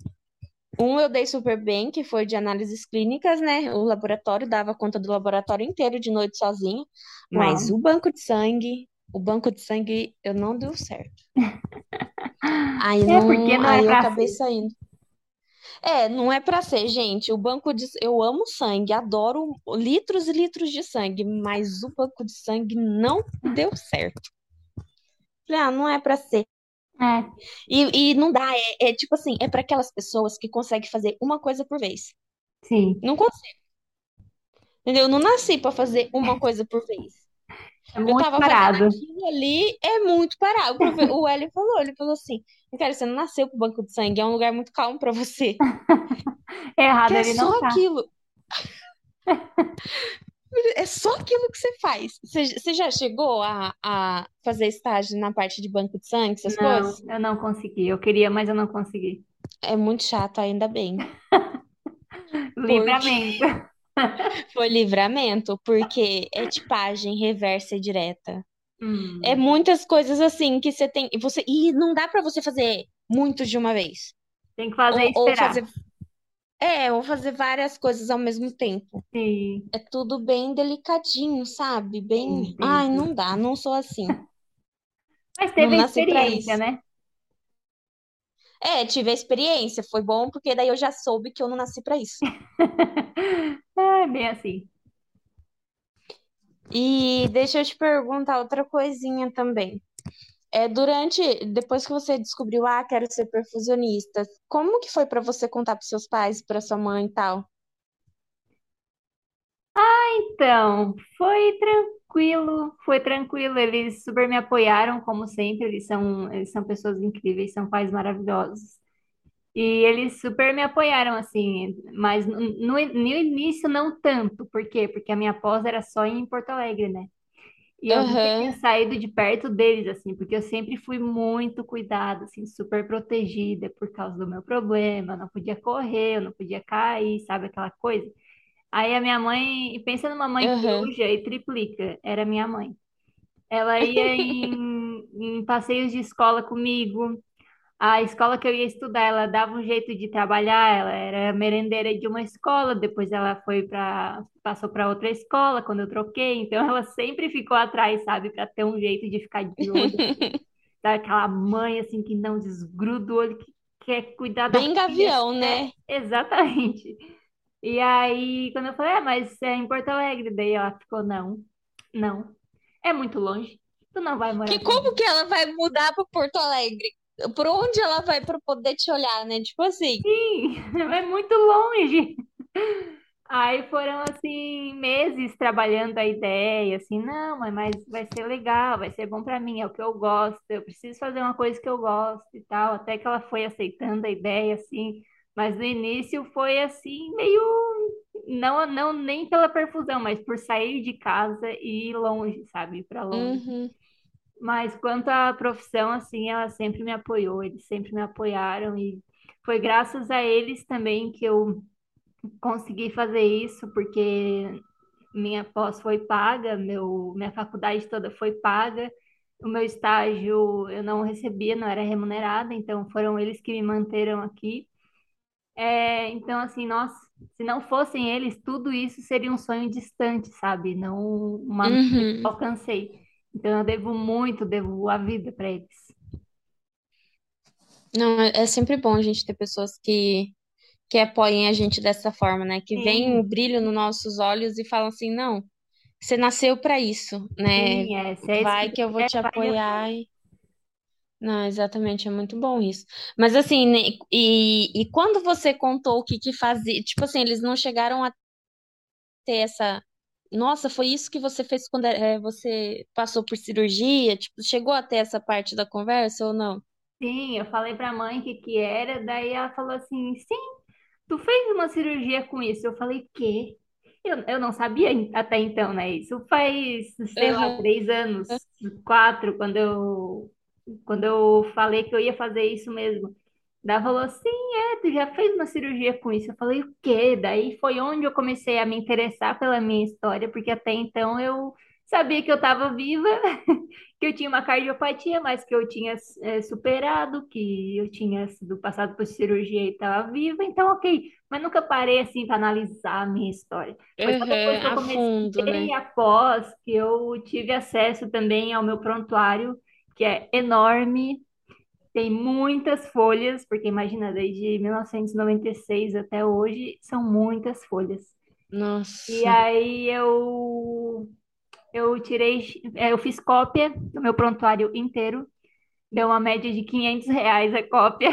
A: Um eu dei super bem, que foi de análises clínicas, né? O laboratório dava conta do laboratório inteiro de noite sozinho, mas
B: Uau.
A: o banco de sangue. O banco de sangue eu não deu certo. Aí
B: É porque
A: não,
B: não é
A: aí eu acabei
B: ser.
A: saindo. É, não é pra ser, gente. O banco de eu amo sangue, adoro litros e litros de sangue, mas o banco de sangue não deu certo. Ah, não é pra ser.
B: É,
A: E, e não dá, é, é tipo assim, é pra aquelas pessoas que conseguem fazer uma coisa por vez.
B: sim.
A: Não consigo, entendeu? Eu não nasci pra fazer uma coisa por vez.
B: É
A: Eu
B: muito
A: tava fazendo
B: parado.
A: ali, é muito parado. O Hélio falou, ele falou assim, cara, você não nasceu pro banco de sangue, é um lugar muito calmo pra você. Que
B: Errado
A: é
B: ele não
A: só
B: tá.
A: aquilo. É só aquilo que você faz. Você, você já chegou a, a fazer estágio na parte de banco de sangue, essas
B: Não,
A: coisas?
B: eu não consegui. Eu queria, mas eu não consegui.
A: É muito chato, ainda bem. Porque
B: Livramento.
A: Foi livramento, porque é tipagem reversa e direta. É
B: Hum,
A: muitas coisas assim que você tem. Você, e não dá pra você fazer muitos de uma vez.
B: tem que fazer
A: Ou, ou
B: esperar.
A: fazer. É, ou fazer várias coisas ao mesmo tempo.
B: Sim,
A: É tudo bem delicadinho, sabe? Bem.
B: sim,
A: Ai, não dá, não sou assim.
B: Mas
A: Não
B: teve
A: pra
B: experiência, né?
A: É, tive a experiência, foi bom, porque daí eu já soube que eu não nasci pra isso.
B: É bem assim.
A: E deixa eu te perguntar outra coisinha também. É, durante, depois que você descobriu, ah, quero ser perfusionista, como que foi pra você contar pros seus pais, pra sua mãe e tal?
B: Então, foi tranquilo, foi tranquilo. Eles super me apoiaram, como sempre. Eles são, eles são pessoas incríveis, são pais maravilhosos. E eles super me apoiaram, assim, mas no, no início não tanto. Por quê? Porque a minha pós era só em Porto Alegre, né? E eu nunca tinha saído de perto deles, assim, porque eu sempre fui muito cuidada, assim, super protegida por causa do meu problema. Eu não podia correr, eu não podia cair, sabe aquela coisa? Aí a minha mãe, pensa numa mãe
A: aham.
B: coruja e triplica, era minha mãe. Ela ia em, em passeios de escola comigo. A escola que eu ia estudar, ela dava um jeito de trabalhar. Ela era merendeira de uma escola, depois ela foi para, passou para outra escola quando eu troquei. Então ela sempre ficou atrás, sabe, para ter um jeito de ficar de olho, assim, daquela mãe assim que não desgruda o olho, que quer cuidar da
A: Bem gavião,
B: É,
A: né?
B: exatamente. E aí, quando eu falei, é, mas é em Porto Alegre, daí ela ficou, não, não, é muito longe, tu não vai morar
A: Que como que ela vai mudar pra Porto Alegre? Por onde ela vai pra poder te olhar, né? Tipo assim.
B: Sim, é muito longe. Aí foram, assim, meses trabalhando a ideia, assim, não, mas vai ser legal, vai ser bom pra mim, é o que eu gosto, eu preciso fazer uma coisa que eu gosto e tal, até que ela foi aceitando a ideia, assim, mas no início foi, assim, meio, não, não nem pela perfusão, mas por sair de casa e ir longe, sabe, pra longe.
A: Uhum.
B: Mas quanto à profissão, assim, ela sempre me apoiou, eles sempre me apoiaram e foi graças a eles também que eu consegui fazer isso, porque minha pós foi paga, meu, minha faculdade toda foi paga, o meu estágio eu não recebia, não era remunerada, então foram eles que me manteram aqui. É, então, assim, nossa, se não fossem eles, tudo isso seria um sonho distante, sabe? Não uma meta que
A: Uhum.
B: alcancei. Então, eu devo muito, devo a vida para eles.
A: Não, é é sempre bom a gente ter pessoas que, que apoiem a gente dessa forma, né? Que veem o
B: Sim,
A: brilho nos nossos olhos e falam assim, não, você nasceu pra isso, né?
B: sim, é, é que
A: Vai que eu vou te apoiar. e- Não, exatamente, é muito bom isso. Mas assim, né, e, e quando você contou o que que fazia, tipo assim, eles não chegaram a ter essa. Nossa, foi isso que você fez quando é, você passou por cirurgia? Tipo, chegou a ter essa parte da conversa ou não?
B: Sim, eu falei pra mãe o que que era, daí ela falou assim, sim, tu fez uma cirurgia com isso? Eu falei, quê? Eu, eu não sabia até então, né? Isso faz, sei lá,
A: Aham.
B: três anos, quatro, quando eu, quando eu falei que eu ia fazer isso mesmo. Daí ela falou, sim, é, tu já fez uma cirurgia com isso? Eu falei, o quê? Daí foi onde eu comecei a me interessar pela minha história, porque até então eu sabia que eu estava viva, que eu tinha uma cardiopatia, mas que eu tinha é, superado, que eu tinha sido passado por cirurgia e estava viva, então ok. Mas nunca parei assim para analisar a minha história. Foi só depois que eu
A: Uhum, a fundo,
B: comecei
A: né?
B: após que eu tive acesso também ao meu prontuário, que é enorme, tem muitas folhas, porque imagina, desde 1996 até hoje, são muitas folhas. E
A: Nossa.
B: aí eu eu tirei, é, eu fiz cópia do meu prontuário inteiro, deu uma média de 500 reais a cópia,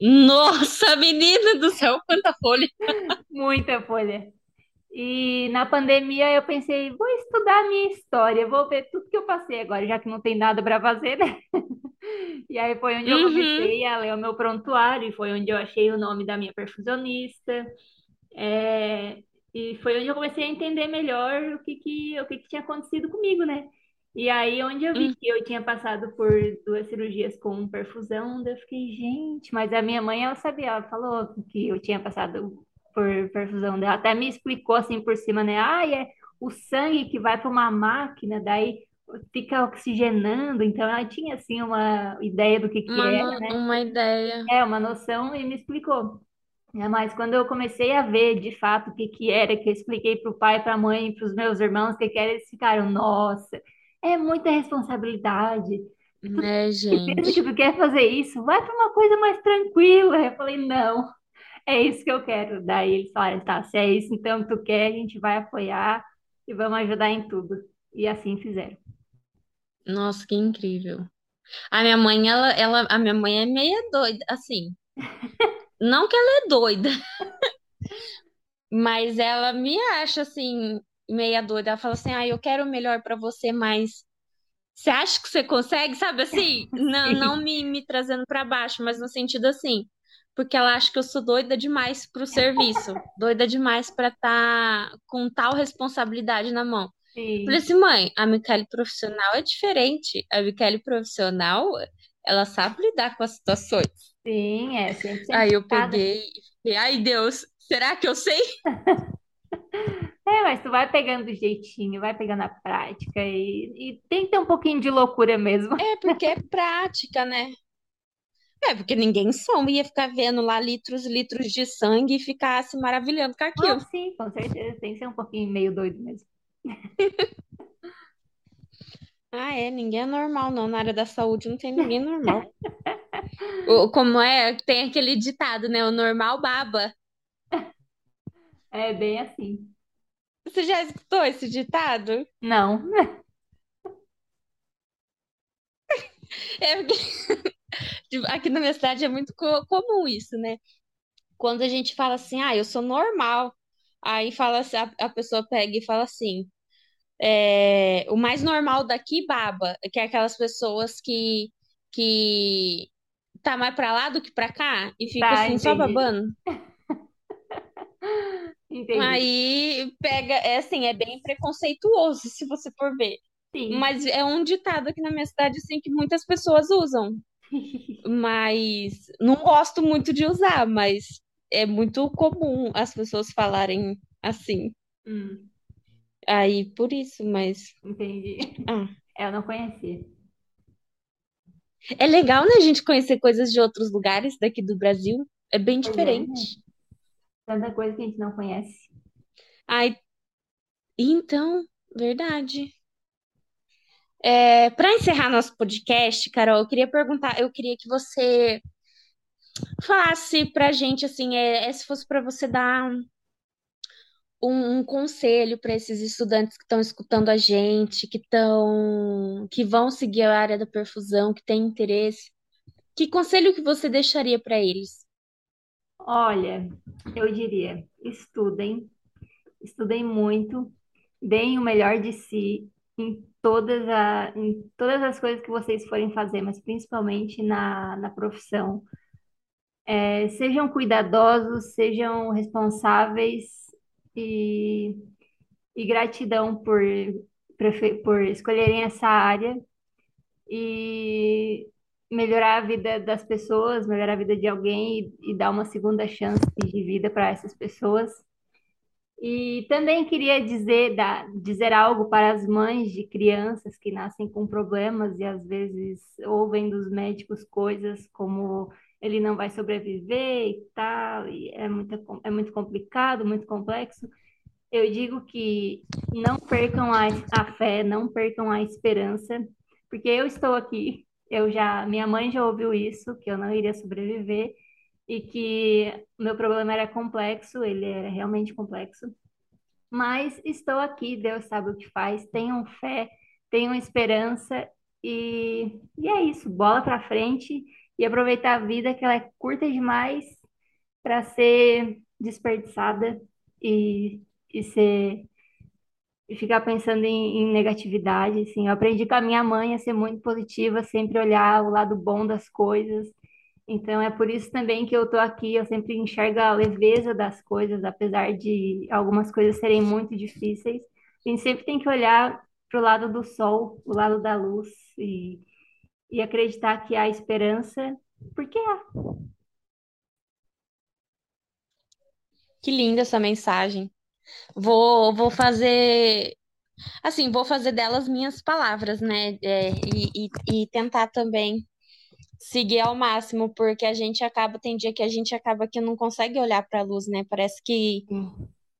A: Nossa, menina do céu, quanta folha.
B: muita folha. E na pandemia eu pensei, vou estudar a minha história, vou ver tudo que eu passei agora, já que não tem nada para fazer, né? E aí foi onde eu
A: Uhum.
B: comecei a ler o meu prontuário, e foi onde eu achei o nome da minha perfusionista, é, e foi onde eu comecei a entender melhor o que que, o que que tinha acontecido comigo, né? E aí onde eu vi
A: Hum.
B: que eu tinha passado por duas cirurgias com perfusão, eu fiquei, gente, mas a minha mãe, ela sabia, ela falou que eu tinha passado por perfusão, ela até me explicou assim por cima, né? Ah, é o sangue que vai para uma máquina, daí fica oxigenando, então ela tinha assim uma ideia do que que
A: Uma,
B: era, né?
A: uma ideia.
B: É, uma noção e me explicou. É, mas quando eu comecei a ver de fato o que que era, que eu expliquei para o pai, para a mãe, para os meus irmãos o que que era, eles ficaram, nossa, é muita responsabilidade.
A: Né,
B: tem certeza que
A: gente?
B: tu quer fazer isso? Vai para uma coisa mais tranquila. Eu falei, não, é isso que eu quero. Daí eles falaram, tá, se é isso então que tu quer, a gente vai apoiar e vamos ajudar em tudo. E assim fizeram.
A: Nossa, que incrível. A minha mãe, ela, ela, a minha mãe é meia doida, assim. Não que ela é doida, mas ela me acha assim meia doida. Ela fala assim: "Ah, eu quero o melhor pra você, mas você acha que você consegue?" Sabe assim? Não, não me, me trazendo pra baixo, mas no sentido assim, porque ela acha que eu sou doida demais pro serviço, doida demais pra estar com tal responsabilidade na mão. Falei
B: sim,
A: assim, mãe, a Michele profissional é diferente. A Michele profissional, ela sabe lidar com as situações.
B: sim, é 100%
A: Aí eu peguei e fiquei, ai Deus, será que eu sei?
B: É, mas tu vai pegando do jeitinho, vai pegando a prática e, e tem que ter um pouquinho de loucura mesmo.
A: É porque é prática, né? É porque ninguém som ia ficar vendo lá litros e litros de sangue e ficar se maravilhando com
B: Ah,
A: aquilo.
B: sim, com certeza, tem que ser um pouquinho meio doido mesmo.
A: Ah, é, ninguém é normal, não. Na área da saúde não tem ninguém normal. O- Como é, tem aquele ditado, né? O normal baba.
B: É bem assim.
A: Você já escutou esse ditado?
B: Não.
A: É aqui na minha cidade é muito co- comum isso, né? Quando a gente fala assim, ah, eu sou normal. Aí fala assim, a, a pessoa pega e fala assim, é, o mais normal daqui baba, que é aquelas pessoas que, que tá mais pra lá do que pra cá e fica
B: Tá,
A: assim, só babando.
B: Entendi.
A: Aí pega, é assim, é bem preconceituoso, se você for ver.
B: Sim.
A: Mas é um ditado aqui na minha cidade, assim, que muitas pessoas usam. Mas não gosto muito de usar, mas é muito comum as pessoas falarem assim.
B: Hum,
A: Aí, por isso, mas.
B: entendi.
A: Ah,
B: É, Eu não conhecia.
A: é legal, né, a gente conhecer coisas de outros lugares daqui do Brasil. É bem
B: Pois é, né?
A: diferente.
B: Tanta coisa que a gente não conhece.
A: Ai, então, verdade. É, para encerrar nosso podcast, Carol, eu queria perguntar, eu queria que você falasse pra gente assim, é, é, se fosse pra você dar um, um conselho para esses estudantes que estão escutando a gente, que estão, que vão seguir a área da perfusão, que têm interesse, que conselho que você deixaria para eles?
B: Olha, eu diria, estudem, estudem muito, deem o melhor de si em todas, a, em todas as coisas que vocês forem fazer, mas principalmente na, na profissão. É, sejam cuidadosos, sejam responsáveis e, e gratidão por, por escolherem essa área e melhorar a vida das pessoas, melhorar a vida de alguém e, e dar uma segunda chance de vida para essas pessoas. E também queria dizer, dizer algo para as mães de crianças que nascem com problemas e às vezes ouvem dos médicos coisas como ele não vai sobreviver e tal, e é muito, é muito complicado, muito complexo. Eu digo que não percam a, a fé, não percam a esperança, porque eu estou aqui, eu já, minha mãe já ouviu isso, que eu não iria sobreviver, e que meu problema era complexo, ele era realmente complexo. Mas estou aqui, Deus sabe o que faz, tenham fé, tenham esperança e, e é isso, bola para frente e aproveitar a vida que ela é curta demais para ser desperdiçada e, e ser e ficar pensando em, em, negatividade, assim. Eu aprendi com a minha mãe a ser muito positiva, sempre olhar o lado bom das coisas então é por isso também que eu estou aqui, eu sempre enxergo a leveza das coisas, apesar de algumas coisas serem muito difíceis. A gente sempre tem que olhar para o lado do sol, o lado da luz e, e acreditar que há esperança, porque há.
A: Que linda essa mensagem. Vou, vou fazer assim, vou fazer delas minhas palavras, né? É, e, e, e tentar também seguir ao máximo, porque a gente acaba, tem dia que a gente acaba que não consegue olhar para a luz, né? Parece que,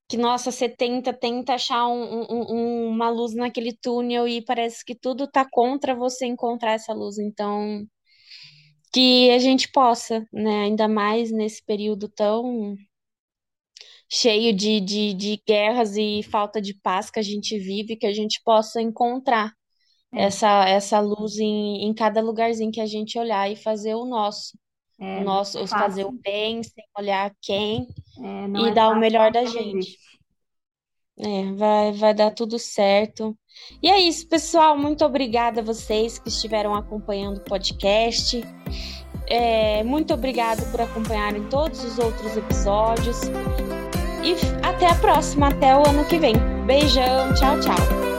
A: que nossa, você tenta, tenta achar um, um, uma luz naquele túnel e parece que tudo tá contra você encontrar essa luz. Então, que a gente possa, né? Ainda mais nesse período tão cheio de, de, de guerras e falta de paz que a gente vive, que a gente possa encontrar é. essa, essa luz em, em cada lugarzinho que a gente olhar e fazer o nosso. É, o nosso, fazer o bem, sem olhar quem, é, e é dar o melhor da gente. É, vai, vai dar tudo certo. E é isso, pessoal. Muito obrigada a vocês que estiveram acompanhando o podcast. É, muito obrigado por acompanharem todos os outros episódios. E até a próxima, até o ano que vem. Beijão, tchau, tchau.